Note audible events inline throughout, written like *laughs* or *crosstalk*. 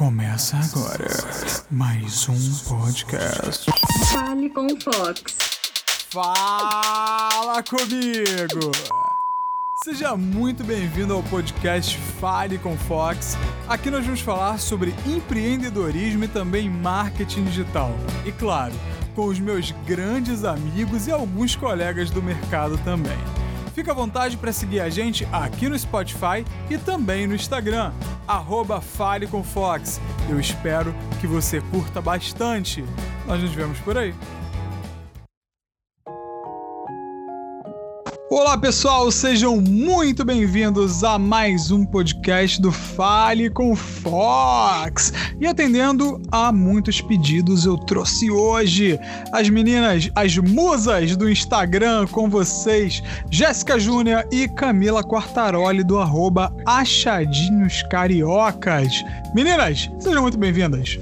Começa agora mais um podcast. Fale com o Fox. Fala comigo! Seja muito bem-vindo ao podcast Fale com Fox. Aqui nós vamos falar sobre empreendedorismo e também marketing digital. E claro, com os meus grandes amigos e alguns colegas do mercado também. Fica à vontade para seguir a gente aqui no Spotify e também no Instagram, arroba Fale com Fox. Eu espero que você curta bastante. Nós nos vemos por aí. Olá pessoal, sejam muito bem-vindos a mais um podcast do Fale com Fox. E atendendo a muitos pedidos, eu trouxe hoje as meninas, as musas do Instagram com vocês, Jéssica Júnior e Camila Quartaroli do arroba Achadinhos Cariocas. Meninas, sejam muito bem-vindas.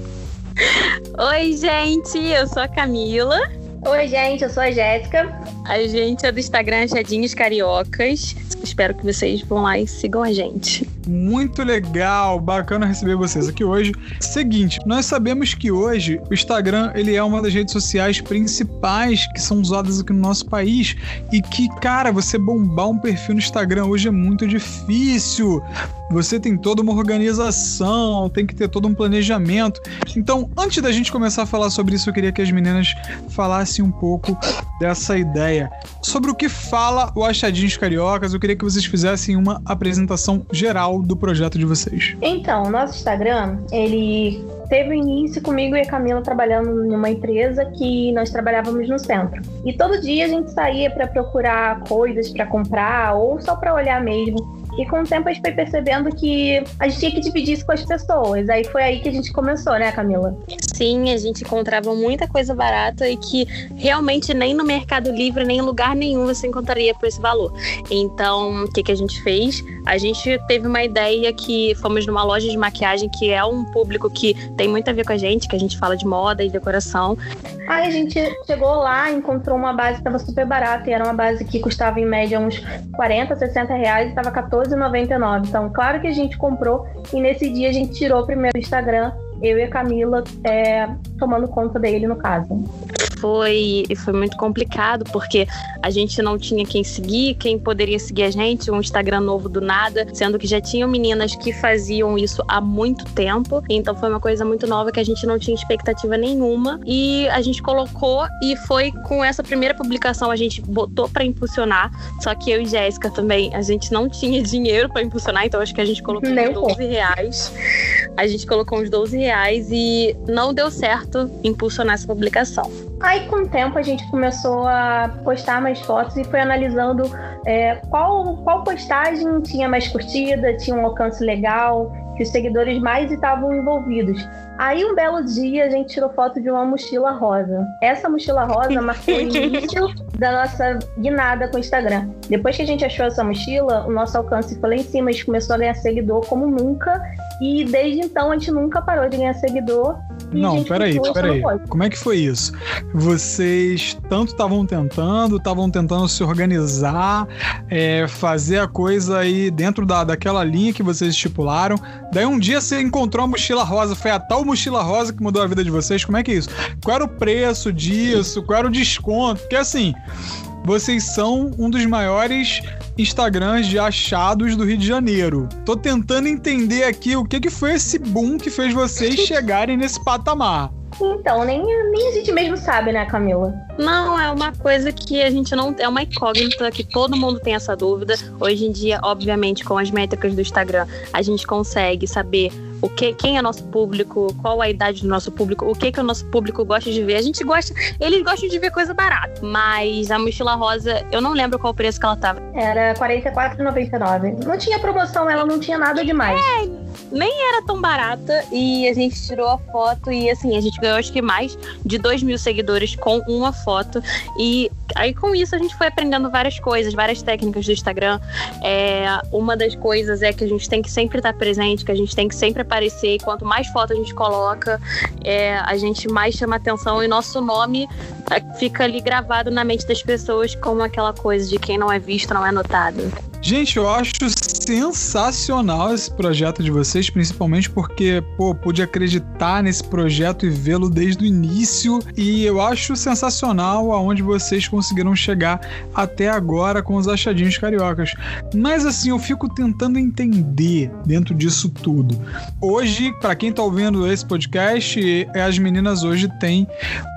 Oi, gente, eu sou a Camila. Oi, gente, eu sou a Jéssica. A gente é do Instagram Achadinhos Cariocas. Espero que vocês vão lá e sigam a gente. Muito legal, bacana receber vocês aqui hoje. Seguinte, nós sabemos que hoje o Instagram ele é uma das redes sociais principais que são usadas aqui no nosso país e que, cara, você bombar um perfil no Instagram hoje é muito difícil. Você tem toda uma organização, tem que ter todo um planejamento. Então, antes da gente começar a falar sobre isso, eu queria que as meninas falassem um pouco dessa ideia. Sobre o que fala o Achadinhos Cariocas, eu queria que vocês fizessem uma apresentação geral do projeto de vocês. Então, o nosso Instagram, ele teve início comigo e a Camila trabalhando numa empresa que nós trabalhávamos no centro. E todo dia a gente saía para procurar coisas para comprar ou só para olhar mesmo. E com o tempo a gente foi percebendo que a gente tinha que dividir isso com as pessoas. Aí foi aí que a gente começou, né, Camila? Sim, a gente encontrava muita coisa barata e que realmente nem no Mercado Livre, nem em lugar nenhum você encontraria por esse valor. Então, o que, que a gente fez? A gente teve uma ideia que fomos numa loja de maquiagem que é um público que tem muito a ver com a gente, que a gente fala de moda e decoração. Aí a gente chegou lá, encontrou uma base que estava super barata e era uma base que custava em média uns 40, 60 reais e estava 14,99. Então, claro que a gente comprou e nesse dia a gente tirou primeiro o Instagram, eu e a Camila é, tomando conta dele no caso foi, foi muito complicado, porque a gente não tinha quem seguir, quem poderia seguir a gente, um Instagram novo do nada, sendo que já tinham meninas que faziam isso há muito tempo. Então foi uma coisa muito nova que a gente não tinha expectativa nenhuma. E a gente colocou e foi com essa primeira publicação a gente botou para impulsionar. Só que eu e Jéssica também, a gente não tinha dinheiro para impulsionar, então acho que a gente colocou uns 12 reais. A gente colocou uns 12 reais e não deu certo impulsionar essa publicação. Aí, com o tempo, a gente começou a postar mais fotos e foi analisando é, qual, qual postagem tinha mais curtida, tinha um alcance legal, que os seguidores mais estavam envolvidos. Aí, um belo dia, a gente tirou foto de uma mochila rosa. Essa mochila rosa marcou o início *laughs* da nossa guinada com o Instagram. Depois que a gente achou essa mochila, o nosso alcance foi lá em cima, a gente começou a ganhar seguidor como nunca. E desde então, a gente nunca parou de ganhar seguidor. Não, peraí, peraí. Como é que foi isso? Vocês tanto estavam tentando, estavam tentando se organizar, é, fazer a coisa aí dentro da, daquela linha que vocês estipularam. Daí um dia você encontrou a mochila rosa, foi a tal mochila rosa que mudou a vida de vocês. Como é que é isso? Qual era o preço disso? Qual era o desconto? Porque assim, vocês são um dos maiores Instagrams de achados do Rio de Janeiro. Tô tentando entender aqui o que, que foi esse boom que fez vocês *laughs* chegarem nesse patamar. Então, nem, nem a gente mesmo sabe, né, Camila? Não, é uma coisa que a gente não. É uma incógnita que todo mundo tem essa dúvida. Hoje em dia, obviamente, com as métricas do Instagram, a gente consegue saber o que, quem é nosso público, qual a idade do nosso público, o que, que o nosso público gosta de ver. A gente gosta, eles gostam de ver coisa barata, mas a mochila rosa, eu não lembro qual o preço que ela tava. Era R$ 44,99. Não tinha promoção, ela não tinha nada demais. É, nem era tão barata e a gente tirou a foto e assim, a gente ganhou acho que mais de 2 mil seguidores com uma foto e aí com isso a gente foi aprendendo várias coisas, várias técnicas do Instagram. É, uma das coisas é que a gente tem que sempre estar presente, que a gente tem que sempre aparecer e quanto mais foto a gente coloca, é, a gente mais chama atenção e nosso nome é, fica ali gravado na mente das pessoas como aquela coisa de quem não é visto não é notado. Gente, eu acho sensacional esse projeto de vocês, principalmente porque, pô, pude acreditar nesse projeto e vê-lo desde o início. E eu acho sensacional aonde vocês conseguiram chegar até agora com os achadinhos cariocas. Mas assim, eu fico tentando entender dentro disso tudo. Hoje, para quem tá ouvindo esse podcast, as meninas hoje têm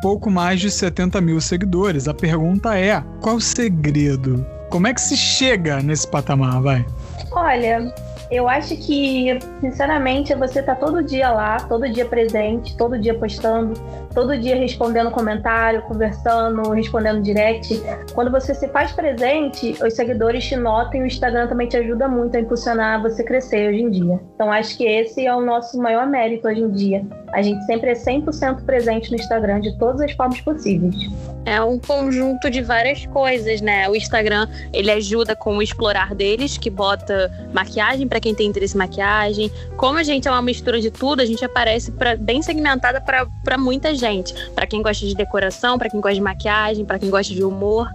pouco mais de 70 mil seguidores. A pergunta é: qual o segredo? Como é que se chega nesse patamar, vai? Olha, eu acho que, sinceramente, você tá todo dia lá, todo dia presente, todo dia postando, todo dia respondendo comentário, conversando, respondendo direct. Quando você se faz presente, os seguidores te notam e o Instagram também te ajuda muito a impulsionar você crescer hoje em dia. Então, acho que esse é o nosso maior mérito hoje em dia. A gente sempre é 100% presente no Instagram de todas as formas possíveis é um conjunto de várias coisas, né? O Instagram, ele ajuda com o explorar deles, que bota maquiagem para quem tem interesse em maquiagem. Como a gente é uma mistura de tudo, a gente aparece pra, bem segmentada para muita gente. Para quem gosta de decoração, para quem gosta de maquiagem, para quem gosta de humor.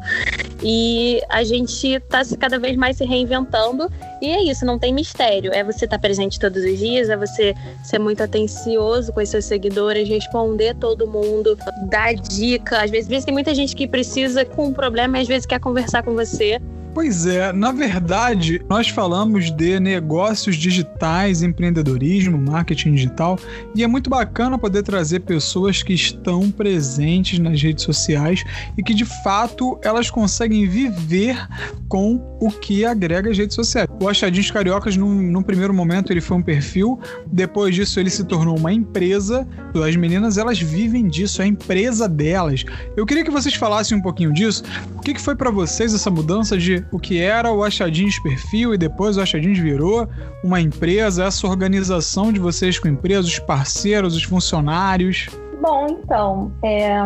E a gente está cada vez mais se reinventando. E é isso, não tem mistério. É você estar tá presente todos os dias, é você ser muito atencioso com os seus seguidores, responder todo mundo, dar dica. Às vezes, às vezes tem muita gente que precisa com um problema e às vezes quer conversar com você. Pois é, na verdade, nós falamos de negócios digitais, empreendedorismo, marketing digital, e é muito bacana poder trazer pessoas que estão presentes nas redes sociais e que de fato elas conseguem viver com o que agrega as redes sociais. O Achadinhos Cariocas, num, num primeiro momento, ele foi um perfil, depois disso, ele se tornou uma empresa. As meninas, elas vivem disso, é a empresa delas. Eu queria que vocês falassem um pouquinho disso. O que, que foi para vocês essa mudança de o que era o Achadinhos Perfil e depois o Achadinhos virou uma empresa, essa organização de vocês com empresas, os parceiros, os funcionários? Bom, então, é,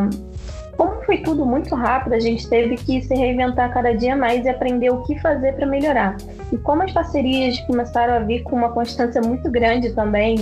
como foi tudo muito rápido, a gente teve que se reinventar cada dia mais e aprender o que fazer para melhorar. E como as parcerias começaram a vir com uma constância muito grande também,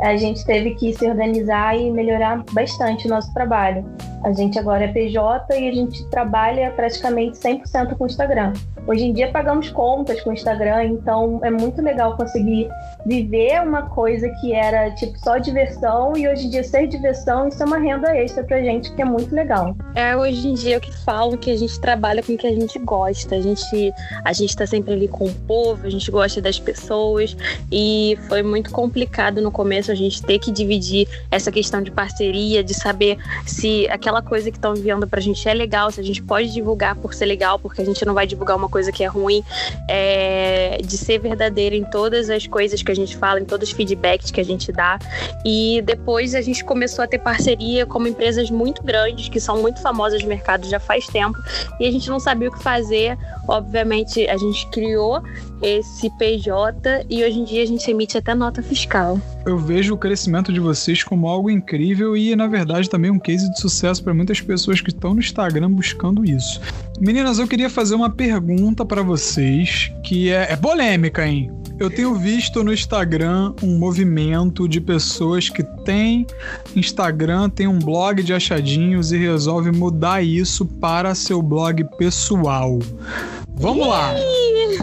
a gente teve que se organizar e melhorar bastante o nosso trabalho. A gente agora é PJ e a gente trabalha praticamente 100% com o Instagram. Hoje em dia pagamos contas com o Instagram, então é muito legal conseguir viver uma coisa que era tipo só diversão e hoje em dia ser diversão isso é uma renda extra pra gente que é muito legal. É hoje em dia eu que falo que a gente trabalha com o que a gente gosta. A gente a gente tá sempre ali com o povo, a gente gosta das pessoas e foi muito complicado no começo a gente ter que dividir essa questão de parceria, de saber se aquela coisa que estão enviando pra gente é legal, se a gente pode divulgar por ser legal, porque a gente não vai divulgar uma coisa que é ruim, é, de ser verdadeira em todas as coisas que a gente fala, em todos os feedbacks que a gente dá. E depois a gente começou a ter parceria com empresas muito grandes, que são muito famosas no mercado já faz tempo, e a gente não sabia o que fazer. Obviamente, a gente criou esse PJ e hoje em dia a gente emite até nota fiscal. Eu vejo o crescimento de vocês como algo incrível e, na verdade, também um case de sucesso para muitas pessoas que estão no Instagram buscando isso. Meninas, eu queria fazer uma pergunta para vocês que é, é polêmica, hein? Eu tenho visto no Instagram um movimento de pessoas que têm Instagram, tem um blog de achadinhos e resolve mudar isso para seu blog pessoal. Vamos lá!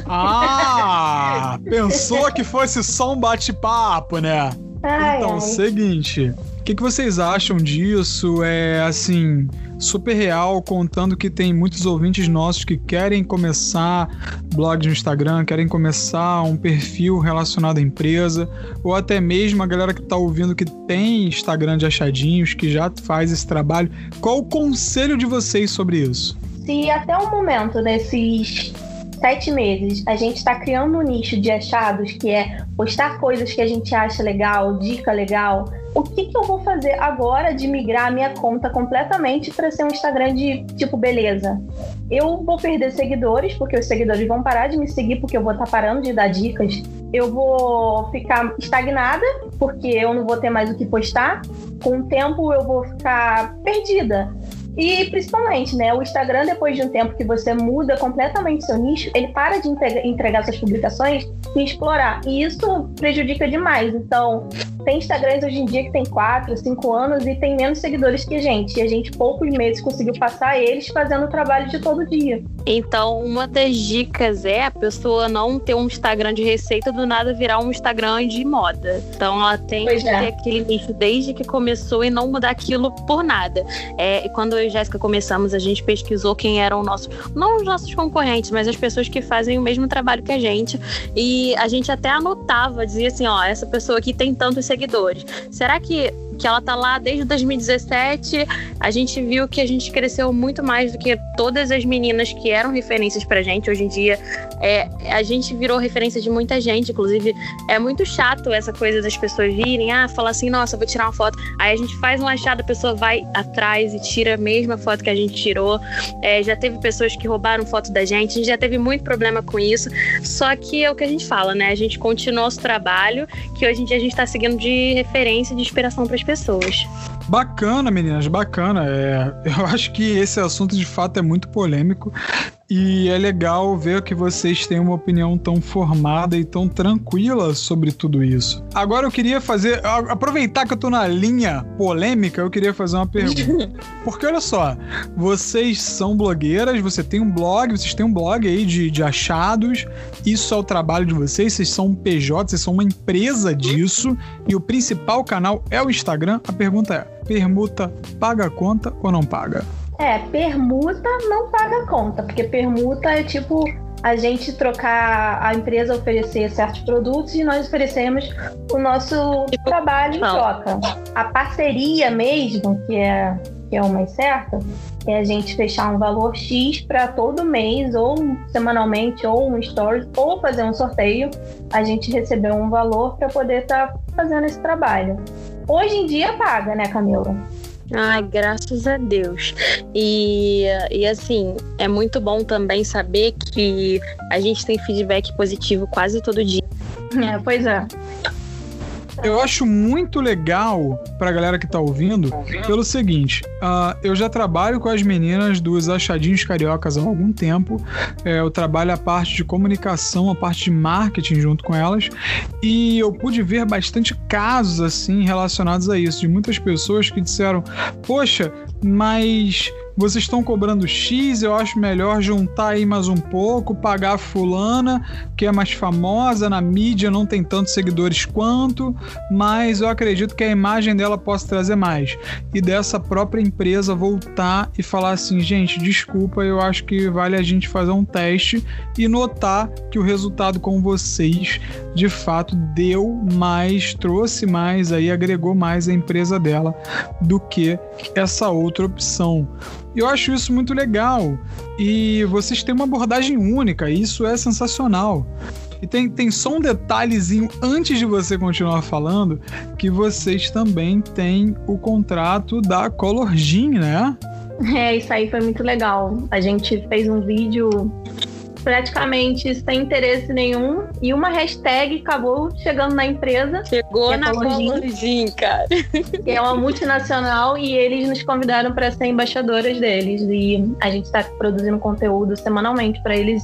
Ah! Pensou que fosse só um bate-papo, né? Ai, então, ai. seguinte. O que, que vocês acham disso? É assim, super real, contando que tem muitos ouvintes nossos que querem começar blog no Instagram, querem começar um perfil relacionado à empresa, ou até mesmo a galera que está ouvindo que tem Instagram de achadinhos, que já faz esse trabalho. Qual o conselho de vocês sobre isso? Se até o momento, nesses sete meses, a gente está criando um nicho de achados, que é postar coisas que a gente acha legal, dica legal, o que, que eu vou fazer agora de migrar a minha conta completamente para ser um Instagram de tipo beleza? Eu vou perder seguidores, porque os seguidores vão parar de me seguir, porque eu vou estar tá parando de dar dicas. Eu vou ficar estagnada, porque eu não vou ter mais o que postar. Com o tempo, eu vou ficar perdida. E principalmente, né, o Instagram, depois de um tempo que você muda completamente seu nicho, ele para de entregar suas publicações e explorar. E isso prejudica demais. Então, tem Instagrams hoje em dia que tem 4, 5 anos e tem menos seguidores que a gente. E a gente, poucos meses, conseguiu passar eles fazendo o trabalho de todo dia. Então, uma das dicas é a pessoa não ter um Instagram de receita do nada virar um Instagram de moda. Então, ela tem pois que é. ter aquele nicho desde que começou e não mudar aquilo por nada. É, quando eu e Jéssica começamos, a gente pesquisou quem eram nossos, não os nossos concorrentes, mas as pessoas que fazem o mesmo trabalho que a gente. E a gente até anotava, dizia assim: ó, essa pessoa aqui tem tantos seguidores. Será que que ela tá lá desde 2017. A gente viu que a gente cresceu muito mais do que todas as meninas que eram referências pra gente. Hoje em dia, é, a gente virou referência de muita gente. Inclusive, é muito chato essa coisa das pessoas virem, ah, falar assim, nossa, vou tirar uma foto. Aí a gente faz um achado, a pessoa vai atrás e tira a mesma foto que a gente tirou. É, já teve pessoas que roubaram foto da gente, a gente já teve muito problema com isso. Só que é o que a gente fala, né? A gente continua nosso trabalho, que hoje em dia a gente está seguindo de referência, de inspiração para as pessoas. Bacana, meninas, bacana. É, *laughs* eu acho que esse assunto de fato é muito polêmico e é legal ver que vocês têm uma opinião tão formada e tão tranquila sobre tudo isso. Agora eu queria fazer. Aproveitar que eu tô na linha polêmica, eu queria fazer uma pergunta. *laughs* Porque olha só, vocês são blogueiras, você tem um blog, vocês têm um blog aí de, de achados, isso é o trabalho de vocês, vocês são um PJ, vocês são uma empresa disso, e o principal canal é o Instagram. A pergunta é: permuta paga a conta ou não paga? É, permuta não paga conta, porque permuta é tipo a gente trocar, a empresa oferecer certos produtos e nós oferecemos o nosso tipo, trabalho em troca. A parceria mesmo, que é, que é o mais certo, é a gente fechar um valor X para todo mês, ou semanalmente, ou um story, ou fazer um sorteio, a gente receber um valor para poder estar tá fazendo esse trabalho. Hoje em dia paga, né, Camila? Ai, graças a Deus. E, e assim, é muito bom também saber que a gente tem feedback positivo quase todo dia. É, pois é. Eu acho muito legal pra galera que tá ouvindo, pelo seguinte: uh, eu já trabalho com as meninas dos Achadinhos Cariocas há algum tempo. É, eu trabalho a parte de comunicação, a parte de marketing junto com elas. E eu pude ver bastante casos assim relacionados a isso, de muitas pessoas que disseram: Poxa, mas vocês estão cobrando X, eu acho melhor juntar aí mais um pouco, pagar a fulana, que é mais famosa na mídia, não tem tantos seguidores quanto, mas eu acredito que a imagem dela possa trazer mais. E dessa própria empresa voltar e falar assim, gente, desculpa, eu acho que vale a gente fazer um teste e notar que o resultado com vocês de fato deu mais, trouxe mais aí, agregou mais a empresa dela do que essa outra opção. Eu acho isso muito legal. E vocês têm uma abordagem única, e isso é sensacional. E tem, tem só um detalhezinho antes de você continuar falando, que vocês também têm o contrato da Color Jean, né? É, isso aí foi muito legal. A gente fez um vídeo praticamente sem interesse nenhum e uma hashtag acabou chegando na empresa. Chegou é na Colorgin, cara. Que é uma multinacional e eles nos convidaram para ser embaixadoras deles e a gente está produzindo conteúdo semanalmente para eles,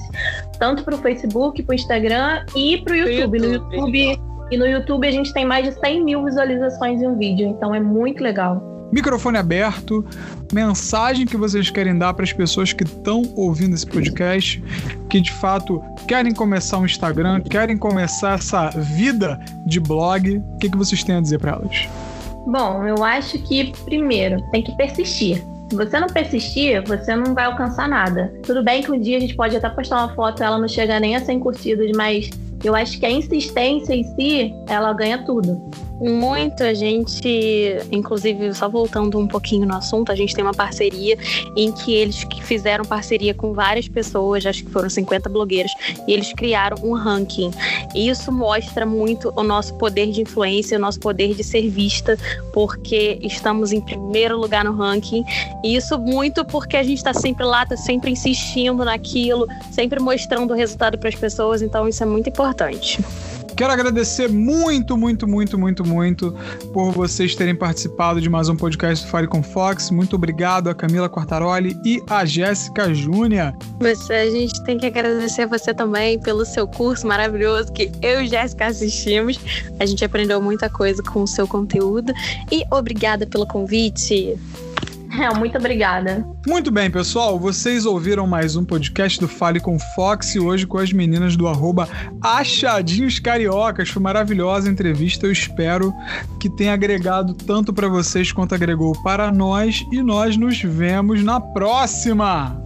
tanto para o Facebook, para o Instagram e para o YouTube. No YouTube e no YouTube a gente tem mais de 100 mil visualizações em um vídeo, então é muito legal microfone aberto, mensagem que vocês querem dar para as pessoas que estão ouvindo esse podcast, que de fato querem começar um Instagram, querem começar essa vida de blog. O que, que vocês têm a dizer para elas? Bom, eu acho que primeiro tem que persistir. Se você não persistir, você não vai alcançar nada. Tudo bem que um dia a gente pode até postar uma foto e ela não chega nem a 100 curtidas, mas eu acho que a insistência em si, ela ganha tudo. Muito, a gente, inclusive, só voltando um pouquinho no assunto, a gente tem uma parceria em que eles fizeram parceria com várias pessoas, acho que foram 50 blogueiros, e eles criaram um ranking. E isso mostra muito o nosso poder de influência, o nosso poder de ser vista, porque estamos em primeiro lugar no ranking. E isso muito porque a gente está sempre lá, está sempre insistindo naquilo, sempre mostrando o resultado para as pessoas, então isso é muito importante. Quero agradecer muito, muito, muito, muito, muito por vocês terem participado de mais um podcast do Fire com Fox. Muito obrigado a Camila Quartaroli e a Jéssica Júnior. Você, a gente tem que agradecer você também pelo seu curso maravilhoso que eu e Jéssica assistimos. A gente aprendeu muita coisa com o seu conteúdo e obrigada pelo convite. É, muito obrigada. Muito bem, pessoal. Vocês ouviram mais um podcast do Fale com Fox hoje com as meninas do arroba Achadinhos Cariocas. Foi maravilhosa a entrevista. Eu espero que tenha agregado tanto para vocês quanto agregou para nós. E nós nos vemos na próxima!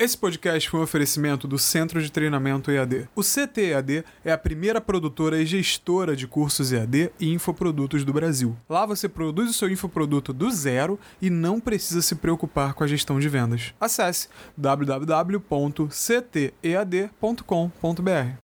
Esse podcast foi um oferecimento do Centro de Treinamento EAD. O CTEAD é a primeira produtora e gestora de cursos EAD e infoprodutos do Brasil. Lá você produz o seu infoproduto do zero e não precisa se preocupar com a gestão de vendas. Acesse www.ctead.com.br.